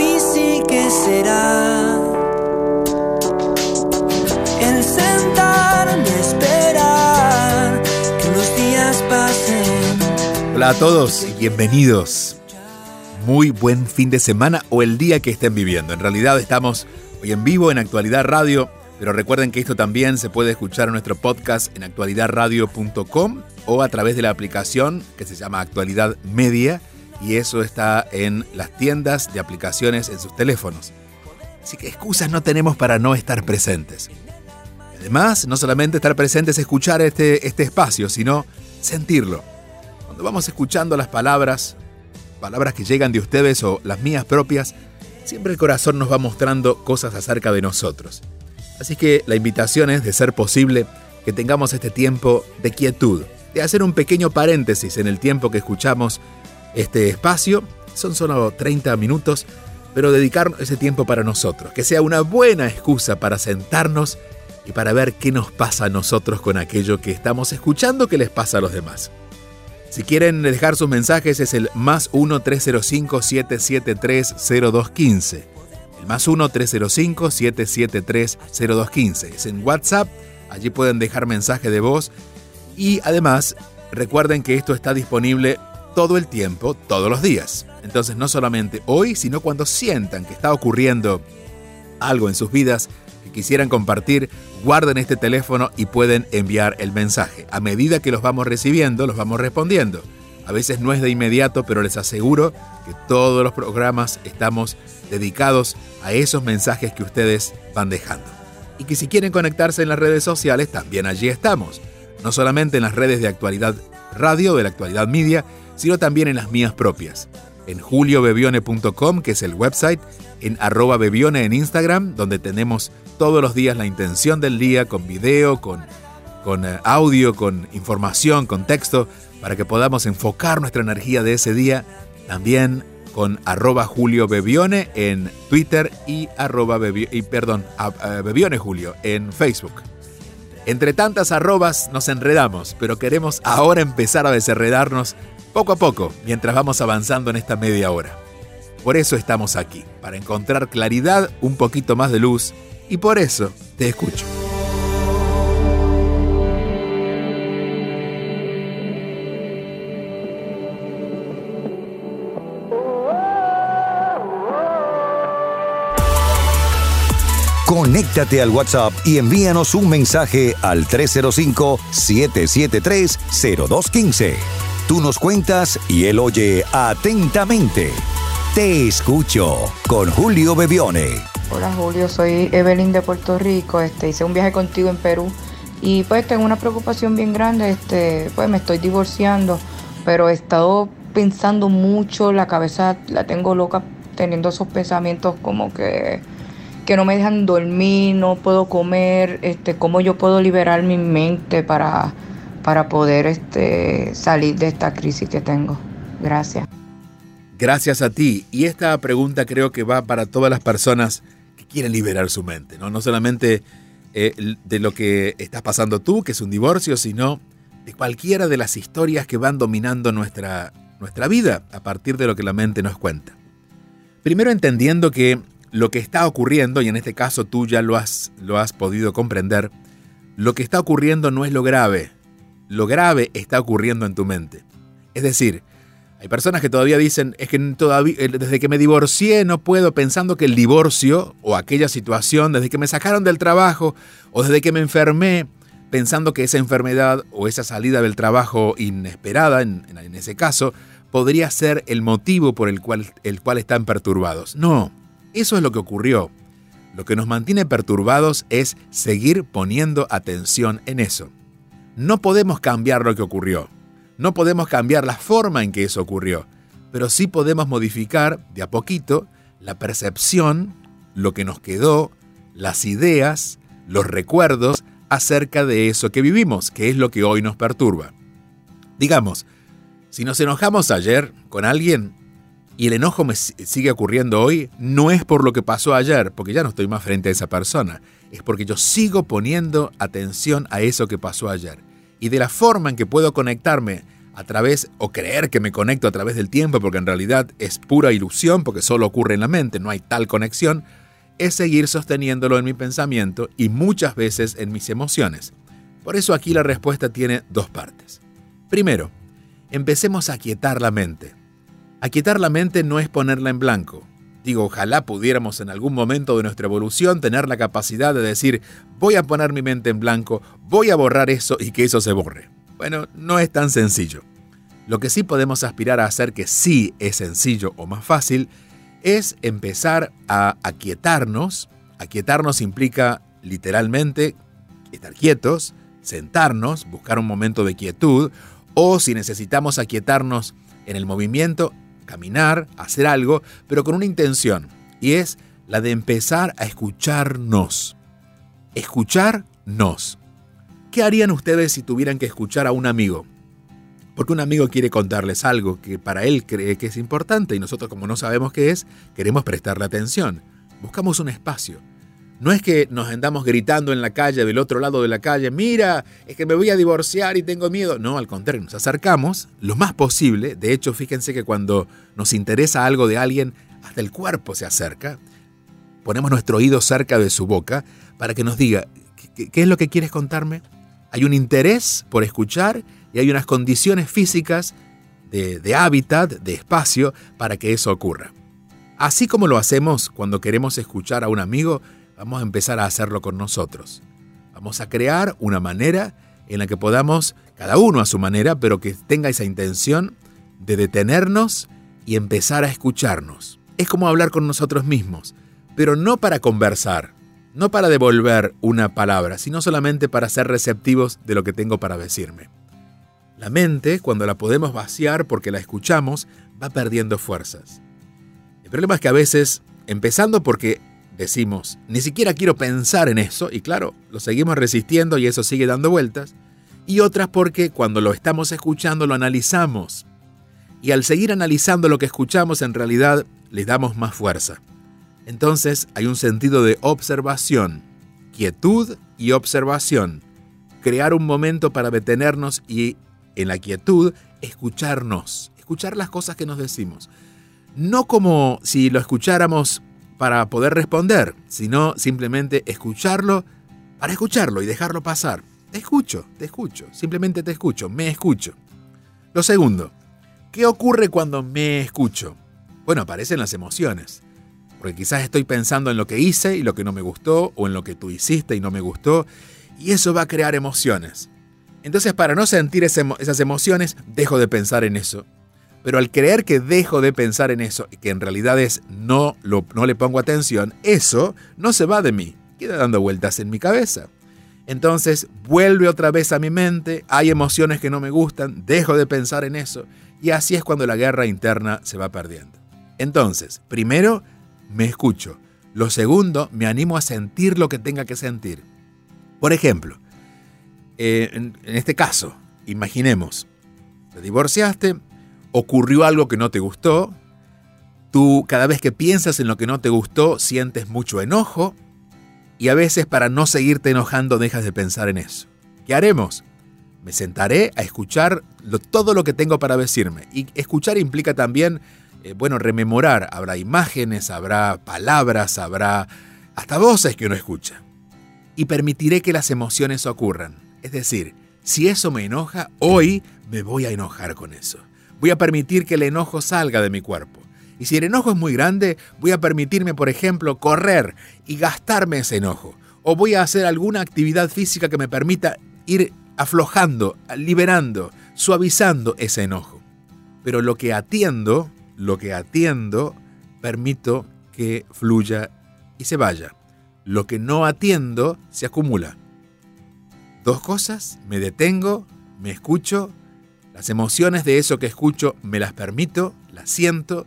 que será. El sentarme esperar que los días pasen. Hola a todos y bienvenidos. Muy buen fin de semana o el día que estén viviendo. En realidad estamos hoy en vivo en Actualidad Radio, pero recuerden que esto también se puede escuchar en nuestro podcast en actualidadradio.com o a través de la aplicación que se llama Actualidad Media y eso está en las tiendas de aplicaciones en sus teléfonos. Así que excusas no tenemos para no estar presentes. Además, no solamente estar presentes es escuchar este, este espacio, sino sentirlo. Cuando vamos escuchando las palabras, palabras que llegan de ustedes o las mías propias, siempre el corazón nos va mostrando cosas acerca de nosotros. Así que la invitación es, de ser posible, que tengamos este tiempo de quietud, de hacer un pequeño paréntesis en el tiempo que escuchamos este espacio. Son solo 30 minutos, pero dedicar ese tiempo para nosotros, que sea una buena excusa para sentarnos y para ver qué nos pasa a nosotros con aquello que estamos escuchando que les pasa a los demás. Si quieren dejar sus mensajes es el más 1-305-773-0215. El más 1-305-773-0215. Es en WhatsApp, allí pueden dejar mensaje de voz y además recuerden que esto está disponible todo el tiempo, todos los días. Entonces no solamente hoy, sino cuando sientan que está ocurriendo algo en sus vidas que quisieran compartir, guarden este teléfono y pueden enviar el mensaje. A medida que los vamos recibiendo, los vamos respondiendo. A veces no es de inmediato, pero les aseguro que todos los programas estamos dedicados a esos mensajes que ustedes van dejando. Y que si quieren conectarse en las redes sociales, también allí estamos. No solamente en las redes de actualidad radio, de la actualidad media, sino también en las mías propias. En juliobebione.com, que es el website, en arroba bebione en Instagram, donde tenemos todos los días la intención del día con video, con, con eh, audio, con información, con texto, para que podamos enfocar nuestra energía de ese día. También con arroba Julio Bebione en Twitter y arroba y, perdón, Bebione Julio en Facebook. Entre tantas arrobas nos enredamos, pero queremos ahora empezar a desenredarnos poco a poco mientras vamos avanzando en esta media hora. Por eso estamos aquí, para encontrar claridad, un poquito más de luz, y por eso te escucho. Conéctate al WhatsApp y envíanos un mensaje al 305-773-0215. Tú nos cuentas y él oye atentamente. Te escucho con Julio Bebione. Hola Julio, soy Evelyn de Puerto Rico. Este, hice un viaje contigo en Perú y pues tengo una preocupación bien grande. Este, pues me estoy divorciando, pero he estado pensando mucho, la cabeza la tengo loca teniendo esos pensamientos como que que no me dejan dormir, no puedo comer, este, cómo yo puedo liberar mi mente para, para poder este, salir de esta crisis que tengo. Gracias. Gracias a ti. Y esta pregunta creo que va para todas las personas que quieren liberar su mente, no, no solamente eh, de lo que estás pasando tú, que es un divorcio, sino de cualquiera de las historias que van dominando nuestra, nuestra vida a partir de lo que la mente nos cuenta. Primero entendiendo que lo que está ocurriendo, y en este caso tú ya lo has, lo has podido comprender, lo que está ocurriendo no es lo grave, lo grave está ocurriendo en tu mente. Es decir, hay personas que todavía dicen, es que todavía, eh, desde que me divorcié no puedo, pensando que el divorcio o aquella situación, desde que me sacaron del trabajo o desde que me enfermé, pensando que esa enfermedad o esa salida del trabajo inesperada, en, ese caso, podría ser el motivo por el cual, el cual están perturbados. No, eso es lo que ocurrió. Lo que nos mantiene perturbados es seguir poniendo atención en eso. No podemos cambiar lo que ocurrió. No podemos cambiar la forma en que eso ocurrió. Pero sí podemos modificar de a poquito la percepción lo que nos quedó, las ideas, los recuerdos acerca de eso que vivimos, que es lo que hoy nos perturba. Digamos, si nos enojamos ayer con alguien y el enojo me sigue ocurriendo hoy, no es por lo que pasó ayer, porque ya no estoy más frente a esa persona, es porque yo sigo poniendo atención a eso que pasó ayer. Y de la forma en que puedo conectarme a través, o creer que me conecto a través del tiempo, porque en realidad es pura ilusión, porque solo ocurre en la mente, no hay tal conexión, es seguir sosteniéndolo en mi pensamiento y muchas veces en mis emociones. Por eso aquí la respuesta tiene dos partes. Primero, empecemos a quietar la mente. Aquietar la mente no es ponerla en blanco. Digo, ojalá pudiéramos en algún momento de nuestra evolución tener la capacidad de decir, voy a poner mi mente en blanco, voy a borrar eso y que eso se borre. Bueno, no es tan sencillo. Lo que sí podemos aspirar a hacer que sí es sencillo o más fácil es empezar a aquietarnos. Aquietarnos implica literalmente estar quietos, sentarnos, buscar un momento de quietud, o si necesitamos aquietarnos en el movimiento, caminar, hacer algo, pero con una intención, y es la de empezar a escucharnos. Escucharnos. ¿Qué harían ustedes si tuvieran que escuchar a un amigo? porque un amigo quiere contarles algo que para él cree que es importante y nosotros como no sabemos qué es, queremos prestarle atención. Buscamos un espacio. No es que nos andamos gritando en la calle, del otro lado de la calle, mira, es que me voy a divorciar y tengo miedo. No, al contrario, nos acercamos lo más posible. De hecho, fíjense que cuando nos interesa algo de alguien, hasta el cuerpo se acerca. Ponemos nuestro oído cerca de su boca para que nos diga, ¿qué, es lo que quieres contarme? Hay un interés por escuchar y hay unas condiciones físicas de, hábitat, de espacio, para que eso ocurra. Así como lo hacemos cuando queremos escuchar a un amigo, vamos a empezar a hacerlo con nosotros. Vamos a crear una manera en la que podamos, cada uno a su manera, pero que tenga esa intención de detenernos y empezar a escucharnos. Es como hablar con nosotros mismos, pero no para conversar, no para devolver una palabra, sino solamente para ser receptivos de lo que tengo para decirme. La mente, cuando la podemos vaciar porque la escuchamos, va perdiendo fuerzas. El problema es que a veces, empezando porque decimos, ni siquiera quiero pensar en eso, y claro, lo seguimos resistiendo y eso sigue dando vueltas, y otras porque cuando lo estamos escuchando lo analizamos. Y al seguir analizando lo que escuchamos, en realidad le damos más fuerza. Entonces hay un sentido de observación, quietud y observación. Crear un momento para detenernos y en la quietud, escucharnos, escuchar las cosas que nos decimos. No como si lo escucháramos para poder responder, sino simplemente escucharlo para escucharlo y dejarlo pasar. Te escucho, te escucho, simplemente te escucho, me escucho. Lo segundo, ¿qué ocurre cuando me escucho? Bueno, aparecen las emociones. Porque quizás estoy pensando en lo que hice y lo que no me gustó, o en lo que tú hiciste y no me gustó, y eso va a crear emociones. Entonces, para no sentir esas emociones, dejo de pensar en eso. Pero al creer que dejo de pensar en eso, y que en realidad es no, lo, no le pongo atención, eso no se va de mí, queda dando vueltas en mi cabeza. Entonces vuelve otra vez a mi mente, hay emociones que no me gustan, dejo de pensar en eso, y así es cuando la guerra interna se va perdiendo. Entonces, primero, me escucho. Lo segundo, me animo a sentir lo que tenga que sentir. Por ejemplo, eh, en, este caso, imaginemos, te divorciaste, ocurrió algo que no te gustó, tú cada vez que piensas en lo que no te gustó sientes mucho enojo y a veces para no seguirte enojando dejas de pensar en eso. ¿Qué haremos? Me sentaré a escuchar todo lo que tengo para decirme. Y escuchar implica también, eh, bueno, rememorar. Habrá imágenes, habrá palabras, habrá hasta voces que uno escucha. Y permitiré que las emociones ocurran. Es decir, si eso me enoja, hoy me voy a enojar con eso. Voy a permitir que el enojo salga de mi cuerpo. Y si el enojo es muy grande, voy a permitirme, por ejemplo, correr y gastarme ese enojo. O voy a hacer alguna actividad física que me permita ir aflojando, liberando, suavizando ese enojo. Pero lo que atiendo, lo que atiendo, permito que fluya y se vaya. Lo que no atiendo se acumula. Dos cosas, me detengo, me escucho, las emociones de eso que escucho me las permito, las siento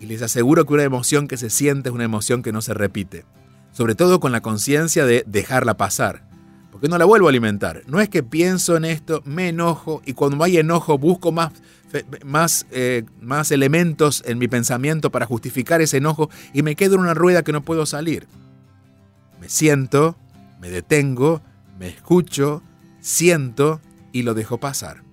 Y les aseguro que una emoción que se siente es una emoción que no se repite. Sobre todo con la conciencia de dejarla pasar. Porque no la vuelvo a alimentar. No es que pienso en esto, me enojo y cuando hay enojo busco más, más, eh, más elementos en mi pensamiento para justificar ese enojo y me quedo en una rueda que no puedo salir. Me siento, me detengo, me escucho, siento y lo dejo pasar.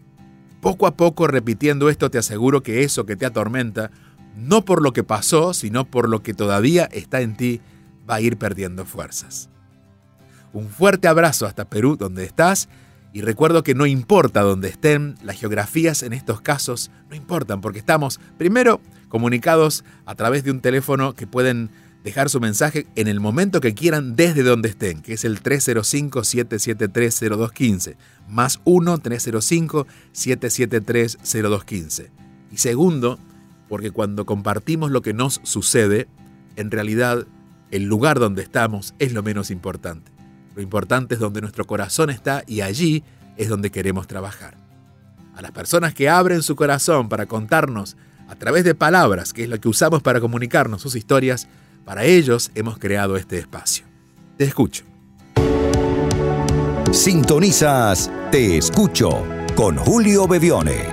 Poco a poco repitiendo esto te aseguro que eso que te atormenta, no por lo que pasó, sino por lo que todavía está en ti, va a ir perdiendo fuerzas. Un fuerte abrazo hasta Perú, donde estás, y recuerdo que no importa dónde estén, las geografías en estos casos no importan, porque estamos, primero, comunicados a través de un teléfono que pueden dejar su mensaje en el momento que quieran desde donde estén, que es el 305-773-0215, más 1-305-773-0215. Y segundo, porque cuando compartimos lo que nos sucede, en realidad el lugar donde estamos es lo menos importante. Lo importante es donde nuestro corazón está y allí es donde queremos trabajar. A las personas que abren su corazón para contarnos a través de palabras, que es lo que usamos para comunicarnos sus historias, para ellos hemos creado este espacio. Te escucho. Sintonizas Te escucho con Julio Bevione.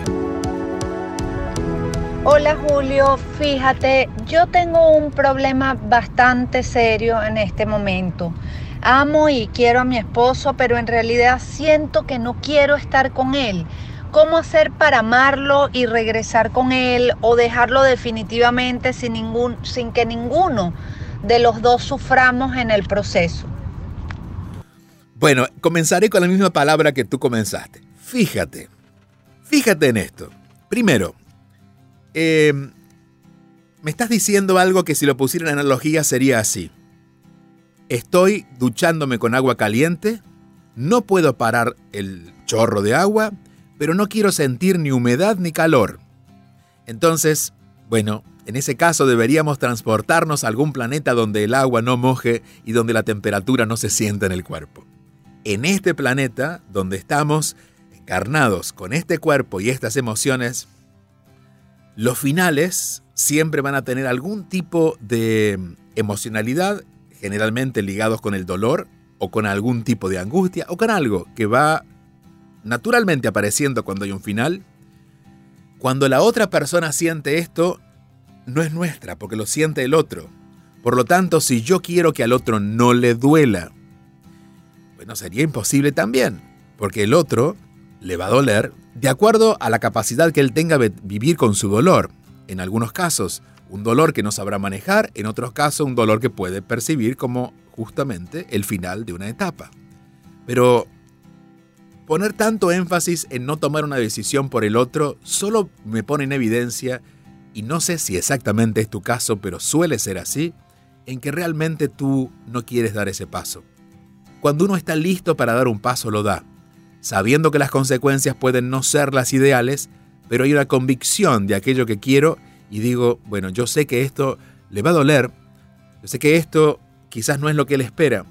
Hola Julio, fíjate, yo tengo un problema bastante serio en este momento. Amo y quiero a mi esposo, pero en realidad siento que no quiero estar con él. ¿Cómo hacer para amarlo y regresar con él o dejarlo definitivamente sin, ningún, sin que ninguno de los dos suframos en el proceso? Bueno, comenzaré con la misma palabra que tú comenzaste. Fíjate, fíjate en esto. Primero, eh, me estás diciendo algo que si lo pusiera en analogía sería así. Estoy duchándome con agua caliente, no puedo parar el chorro de agua, pero no quiero sentir ni humedad ni calor. Entonces, bueno, en ese caso deberíamos transportarnos a algún planeta donde el agua no moje y donde la temperatura no se sienta en el cuerpo. En este planeta, donde estamos encarnados con este cuerpo y estas emociones, los finales siempre van a tener algún tipo de emocionalidad, generalmente ligados con el dolor o con algún tipo de angustia o con algo que va naturalmente apareciendo cuando hay un final, cuando la otra persona siente esto, no es nuestra, porque lo siente el otro. Por lo tanto, si yo quiero que al otro no le duela, bueno, sería imposible también, porque el otro le va a doler de acuerdo a la capacidad que él tenga de vivir con su dolor. En algunos casos, un dolor que no sabrá manejar, en otros casos, un dolor que puede percibir como justamente el final de una etapa. Pero Poner tanto énfasis en no tomar una decisión por el otro solo me pone en evidencia, y no sé si exactamente es tu caso, pero suele ser así, en que realmente tú no quieres dar ese paso. Cuando uno está listo para dar un paso, lo da, sabiendo que las consecuencias pueden no ser las ideales, pero hay una convicción de aquello que quiero y digo, bueno, yo sé que esto le va a doler, yo sé que esto quizás no es lo que él espera,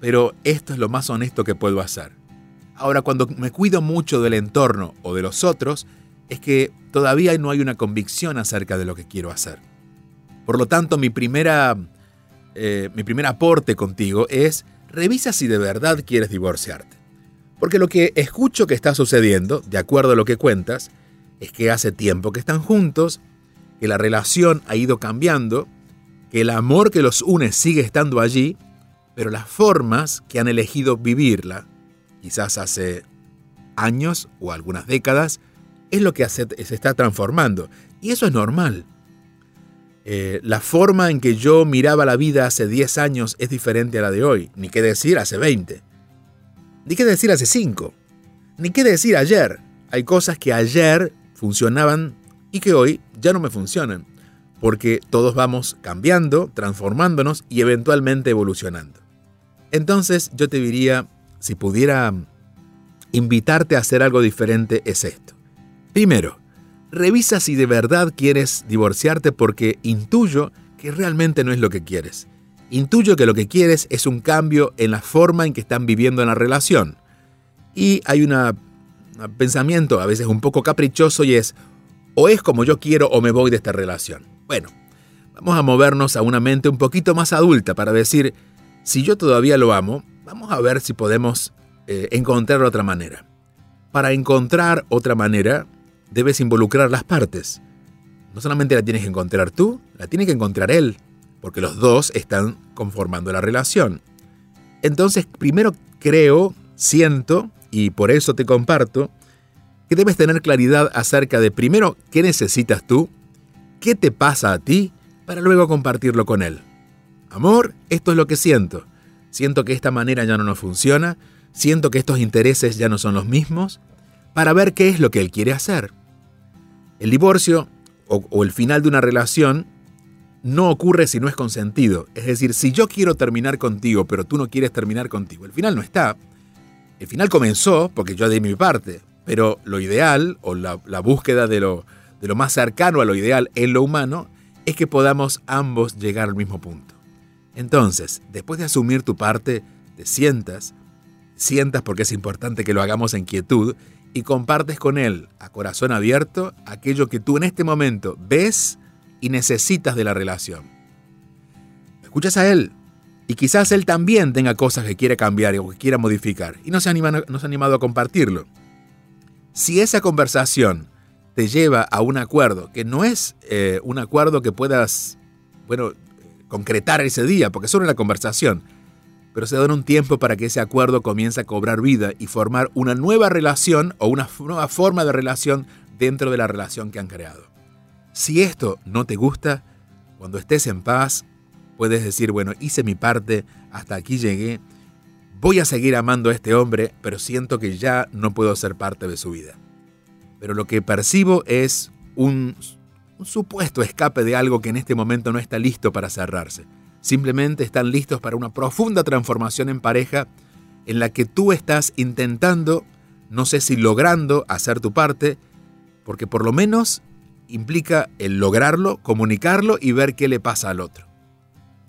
pero esto es lo más honesto que puedo hacer. Ahora, cuando me cuido mucho del entorno o de los otros, es que todavía no hay una convicción acerca de lo que quiero hacer. Por lo tanto, mi, primera, eh, mi primer aporte contigo es, revisa si de verdad quieres divorciarte. Porque lo que escucho que está sucediendo, de acuerdo a lo que cuentas, es que hace tiempo que están juntos, que la relación ha ido cambiando, que el amor que los une sigue estando allí, pero las formas que han elegido vivirla quizás hace años o algunas décadas, es lo que se está transformando. Y eso es normal. Eh, la forma en que yo miraba la vida hace 10 años es diferente a la de hoy, ni qué decir hace 20, ni qué decir hace 5, ni qué decir ayer. Hay cosas que ayer funcionaban y que hoy ya no me funcionan, porque todos vamos cambiando, transformándonos y eventualmente evolucionando. Entonces yo te diría, si pudiera invitarte a hacer algo diferente, es esto. Primero, revisa si de verdad quieres divorciarte porque intuyo que realmente no es lo que quieres. Intuyo que lo que quieres es un cambio en la forma en que están viviendo en la relación. Y hay un pensamiento a veces un poco caprichoso y es, o es como yo quiero o me voy de esta relación. Bueno, vamos a movernos a una mente un poquito más adulta para decir, si yo todavía lo amo, vamos a ver si podemos eh, encontrar otra manera. Para encontrar otra manera, debes involucrar las partes. No solamente la tienes que encontrar tú, la tiene que encontrar él, porque los dos están conformando la relación. Entonces, primero creo, siento, y por eso te comparto, que debes tener claridad acerca de primero qué necesitas tú, qué te pasa a ti, para luego compartirlo con él. Amor, esto es lo que siento. Siento que esta manera ya no nos funciona, siento que estos intereses ya no son los mismos, para ver qué es lo que él quiere hacer. El divorcio o, el final de una relación no ocurre si no es consentido. Es decir, si yo quiero terminar contigo, pero tú no quieres terminar contigo, el final no está. El final comenzó porque yo di mi parte, pero lo ideal o la, búsqueda de lo, de lo más cercano a lo ideal en lo humano es que podamos ambos llegar al mismo punto. Entonces, después de asumir tu parte, te sientas, sientas porque es importante que lo hagamos en quietud y compartes con él a corazón abierto aquello que tú en este momento ves y necesitas de la relación. Escuchas a él y quizás él también tenga cosas que quiere cambiar o que quiera modificar y no se, anima, no se ha animado a compartirlo. Si esa conversación te lleva a un acuerdo, que no es eh, un acuerdo que puedas, bueno, concretar ese día, porque solo una conversación, pero se da un tiempo para que ese acuerdo comience a cobrar vida y formar una nueva relación o una nueva forma de relación dentro de la relación que han creado. Si esto no te gusta, cuando estés en paz, puedes decir, bueno, hice mi parte, hasta aquí llegué, voy a seguir amando a este hombre, pero siento que ya no puedo ser parte de su vida pero lo que percibo es un, supuesto escape de algo que en este momento no está listo para cerrarse. Simplemente están listos para una profunda transformación en pareja en la que tú estás intentando, no sé si logrando hacer tu parte, porque por lo menos implica el lograrlo, comunicarlo y ver qué le pasa al otro.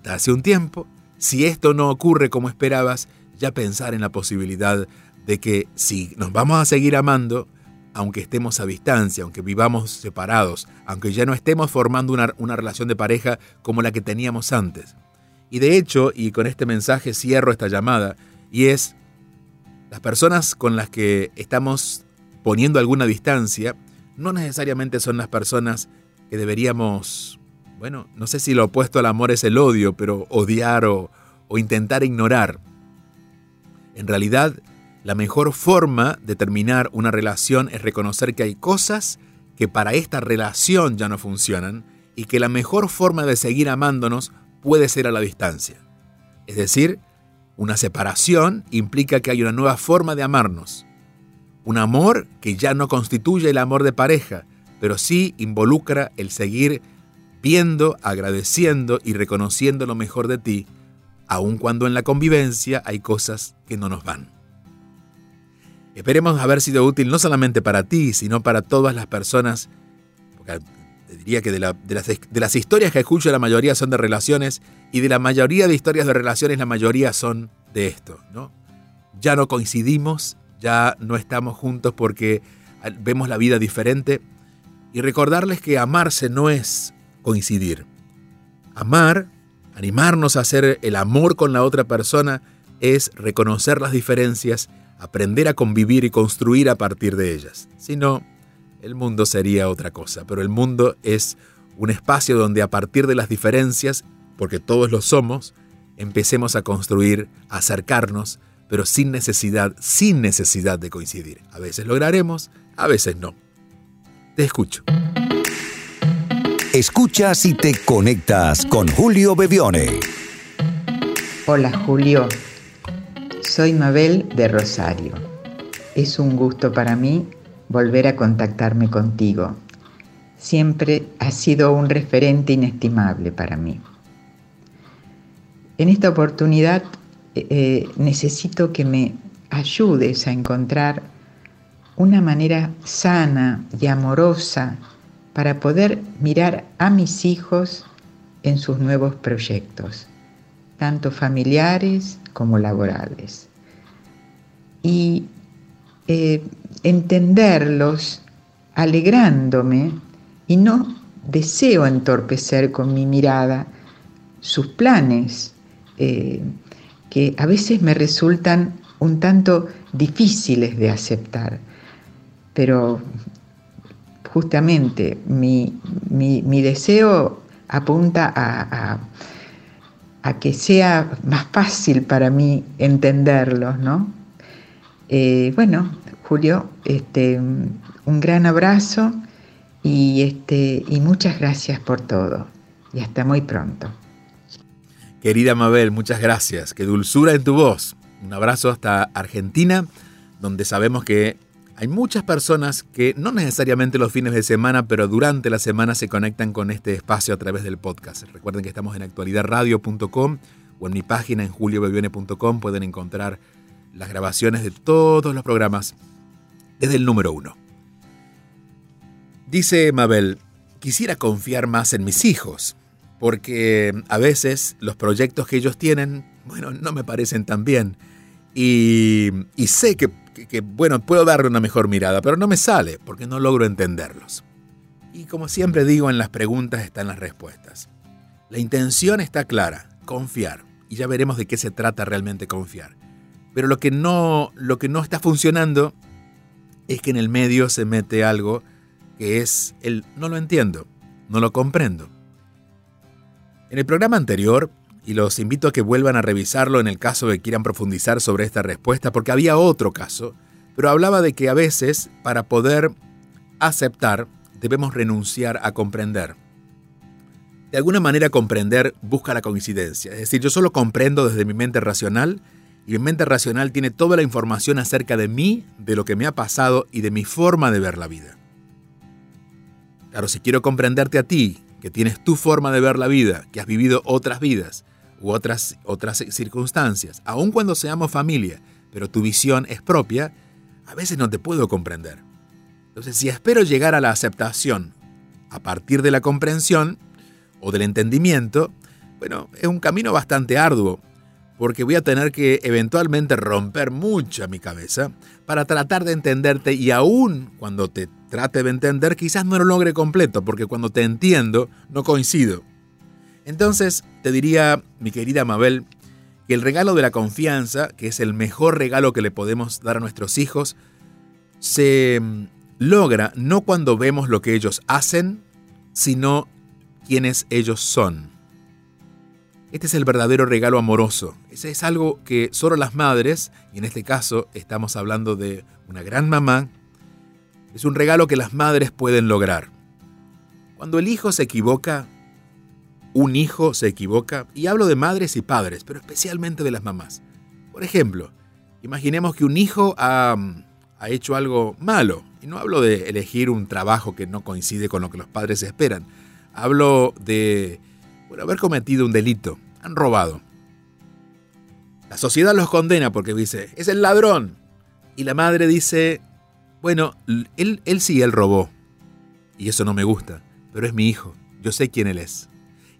Hace un tiempo, si esto no ocurre como esperabas, ya pensar en la posibilidad de que si nos vamos a seguir amando, aunque estemos a distancia, aunque vivamos separados, aunque ya no estemos formando una, una, relación de pareja como la que teníamos antes. Y de hecho, y con este mensaje cierro esta llamada, y es, las personas con las que estamos poniendo alguna distancia, no necesariamente son las personas que deberíamos, bueno, no sé si lo opuesto al amor es el odio, pero odiar o, o intentar ignorar. En realidad, la mejor forma de terminar una relación es reconocer que hay cosas que para esta relación ya no funcionan y que la mejor forma de seguir amándonos puede ser a la distancia. Es decir, una separación implica que hay una nueva forma de amarnos. Un amor que ya no constituye el amor de pareja, pero sí involucra el seguir viendo, agradeciendo y reconociendo lo mejor de ti, aun cuando en la convivencia hay cosas que no nos van. Esperemos haber sido útil no solamente para ti, sino para todas las personas, porque te diría que de, las, historias que escucho la mayoría son de relaciones y de la mayoría de historias de relaciones la mayoría son de esto, ¿no? Ya no coincidimos, ya no estamos juntos porque vemos la vida diferente y recordarles que amarse no es coincidir. Amar, animarnos a hacer el amor con la otra persona es reconocer las diferencias aprender a convivir y construir a partir de ellas. Si no, el mundo sería otra cosa, pero el mundo es un espacio donde a partir de las diferencias, porque todos lo somos, empecemos a construir, a acercarnos, pero sin necesidad, sin necesidad de coincidir. A veces lograremos, a veces no. Te escucho. Escuchas y te conectas con Julio Bebione. Hola Julio, soy Mabel de Rosario. Es un gusto para mí volver a contactarme contigo. Siempre has sido un referente inestimable para mí. En esta oportunidad eh, eh, necesito que me ayudes a encontrar una manera sana y amorosa para poder mirar a mis hijos en sus nuevos proyectos, tanto familiares como laborales. Y eh, entenderlos alegrándome y no deseo entorpecer con mi mirada sus planes, eh, que a veces me resultan un tanto difíciles de aceptar. Pero justamente mi, deseo apunta a, que sea más fácil para mí entenderlos, ¿no? Eh, bueno, Julio, este, un gran abrazo y, este, y muchas gracias por todo. Y hasta muy pronto. Querida Mabel, muchas gracias. Qué dulzura en tu voz. Un abrazo hasta Argentina, donde sabemos que hay muchas personas que no necesariamente los fines de semana, pero durante la semana se conectan con este espacio a través del podcast. Recuerden que estamos en actualidadradio.com o en mi página en juliobevione.com pueden encontrar las grabaciones de todos los programas desde el número uno. Dice Mabel, quisiera confiar más en mis hijos, porque a veces los proyectos que ellos tienen, bueno, no me parecen tan bien. Y, sé que, que, bueno, puedo darle una mejor mirada, pero no me sale porque no logro entenderlos. Y como siempre digo, en las preguntas están las respuestas. La intención está clara, confiar. Y ya veremos de qué se trata realmente confiar. Pero lo que no, lo que no está funcionando es que en el medio se mete algo que es el no lo entiendo, no lo comprendo. En el programa anterior, y los invito a que vuelvan a revisarlo en el caso de que quieran profundizar sobre esta respuesta, porque había otro caso, pero hablaba de que a veces, para poder aceptar, debemos renunciar a comprender. De alguna manera comprender busca la coincidencia, es decir, yo solo comprendo desde mi mente racional y mi mente racional tiene toda la información acerca de mí, de lo que me ha pasado y de mi forma de ver la vida. Claro, si quiero comprenderte a ti, que tienes tu forma de ver la vida, que has vivido otras vidas u otras, otras circunstancias, aun cuando seamos familia, pero tu visión es propia, a veces no te puedo comprender. Entonces, si espero llegar a la aceptación a partir de la comprensión o del entendimiento, bueno, es un camino bastante arduo, porque voy a tener que eventualmente romper mucho mi cabeza para tratar de entenderte y aún cuando te trate de entender quizás no lo logre completo, porque cuando te entiendo no coincido. Entonces te diría, mi querida Mabel, que el regalo de la confianza, que es el mejor regalo que le podemos dar a nuestros hijos, se mm, logra no cuando vemos lo que ellos hacen, sino quienes ellos son. Este es el verdadero regalo amoroso. Ese es algo que solo las madres, y en este caso estamos hablando de una gran mamá, es un regalo que las madres pueden lograr. Cuando el hijo se equivoca, un hijo se equivoca, y hablo de madres y padres, pero especialmente de las mamás. Por ejemplo, imaginemos que un hijo ha, ha hecho algo malo, y no hablo de elegir un trabajo que no coincide con lo que los padres esperan, hablo de haber cometido un delito. Han robado. La sociedad los condena porque dice, es el ladrón. Y la madre dice, bueno, él, él sí, él robó. Y eso no me gusta, pero es mi hijo. Yo sé quién él es.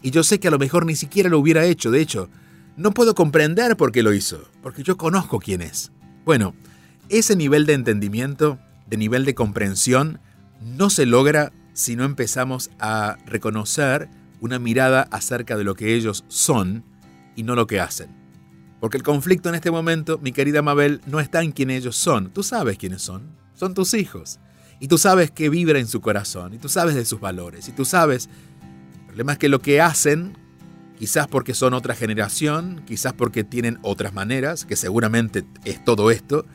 Y yo sé que a lo mejor ni siquiera lo hubiera hecho. De hecho, no puedo comprender por qué lo hizo, porque yo conozco quién es. Bueno, ese nivel de entendimiento, de nivel de comprensión, no se logra si no empezamos a reconocer una mirada acerca de lo que ellos son y no lo que hacen. Porque el conflicto en este momento, mi querida Mabel, no está en quién ellos son. Tú sabes quiénes son. Son tus hijos. Y tú sabes qué vibra en su corazón. Y tú sabes de sus valores. Y tú sabes... Problema es que lo que hacen, quizás porque son otra generación, quizás porque tienen otras maneras, que seguramente es todo esto,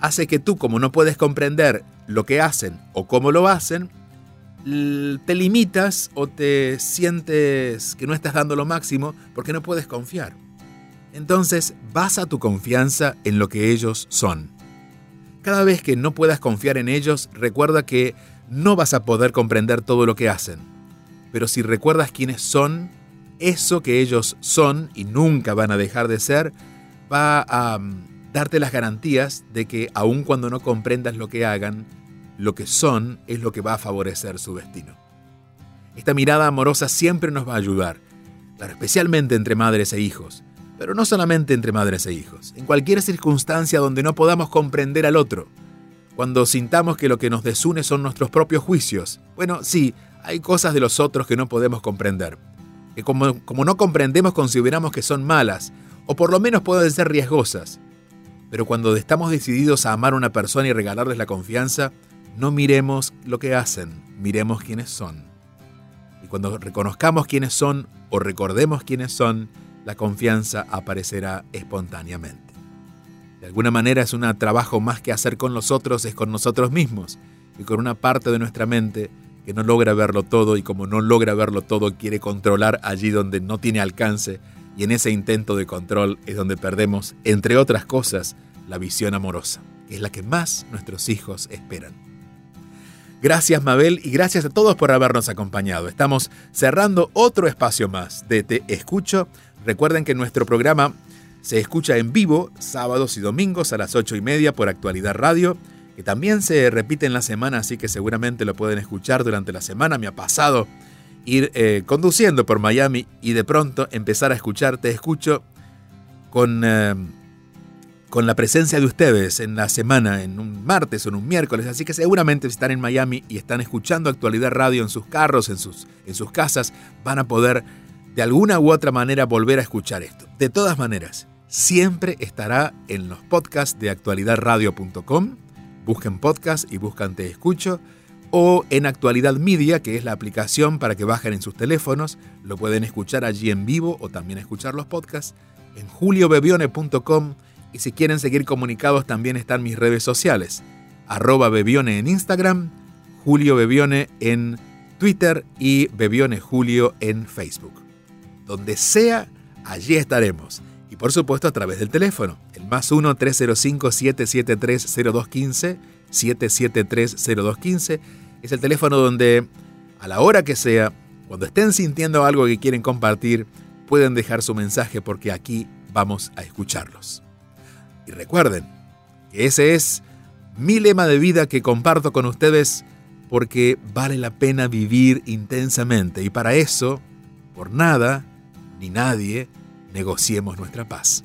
hace que tú, como no puedes comprender lo que hacen o cómo lo hacen, te limitas o te sientes que no estás dando lo máximo porque no puedes confiar. Entonces, basa tu confianza en lo que ellos son. Cada vez que no puedas confiar en ellos, recuerda que no vas a poder comprender todo lo que hacen. Pero si recuerdas quiénes son, eso que ellos son y nunca van a dejar de ser, va a mm, darte las garantías de que aun cuando no comprendas lo que hagan, lo que son es lo que va a favorecer su destino. Esta mirada amorosa siempre nos va a ayudar, especialmente entre madres e hijos, pero no solamente entre madres e hijos, en cualquier circunstancia donde no podamos comprender al otro, cuando sintamos que lo que nos desune son nuestros propios juicios. Bueno, sí, hay cosas de los otros que no podemos comprender, que como, como no comprendemos consideramos que son malas, o por lo menos pueden ser riesgosas. Pero cuando estamos decididos a amar a una persona y regalarles la confianza, no miremos lo que hacen, miremos quiénes son. Y cuando reconozcamos quiénes son o recordemos quiénes son, la confianza aparecerá espontáneamente. De alguna manera es un trabajo más que hacer con los otros, es con nosotros mismos y con una parte de nuestra mente que no logra verlo todo y como no logra verlo todo quiere controlar allí donde no tiene alcance y en ese intento de control es donde perdemos, entre otras cosas, la visión amorosa, que es la que más nuestros hijos esperan. Gracias Mabel y gracias a todos por habernos acompañado. Estamos cerrando otro espacio más de Te Escucho. Recuerden que nuestro programa se escucha en vivo sábados y domingos a las 8 y media por Actualidad Radio, también se repite en la semana, así que seguramente lo pueden escuchar durante la semana. Me ha pasado ir eh, conduciendo por Miami y de pronto empezar a escuchar Te Escucho con, eh, con la presencia de ustedes en la semana, en un martes o en un miércoles. Así que seguramente si están en Miami y están escuchando Actualidad Radio en sus carros, en sus, en sus casas, van a poder de alguna u otra manera volver a escuchar esto. De todas maneras, siempre estará en los podcasts de actualidadradio.com. Busquen podcast y buscan Te Escucho o en Actualidad Media, que es la aplicación para que bajen en sus teléfonos. Lo pueden escuchar allí en vivo o también escuchar los podcasts en juliobebione.com y si quieren seguir comunicados también están mis redes sociales, arroba Bebione en Instagram, Julio Bebione en Twitter y Bebione Julio en Facebook. Donde sea, allí estaremos. Y por supuesto a través del teléfono, el más 1-305-773-0215, 773-0215 es el teléfono donde a la hora que sea, cuando estén sintiendo algo que quieren compartir, pueden dejar su mensaje porque aquí vamos a escucharlos. Y recuerden que ese es mi lema de vida que comparto con ustedes porque vale la pena vivir intensamente y para eso, por nada ni nadie, negociemos nuestra paz.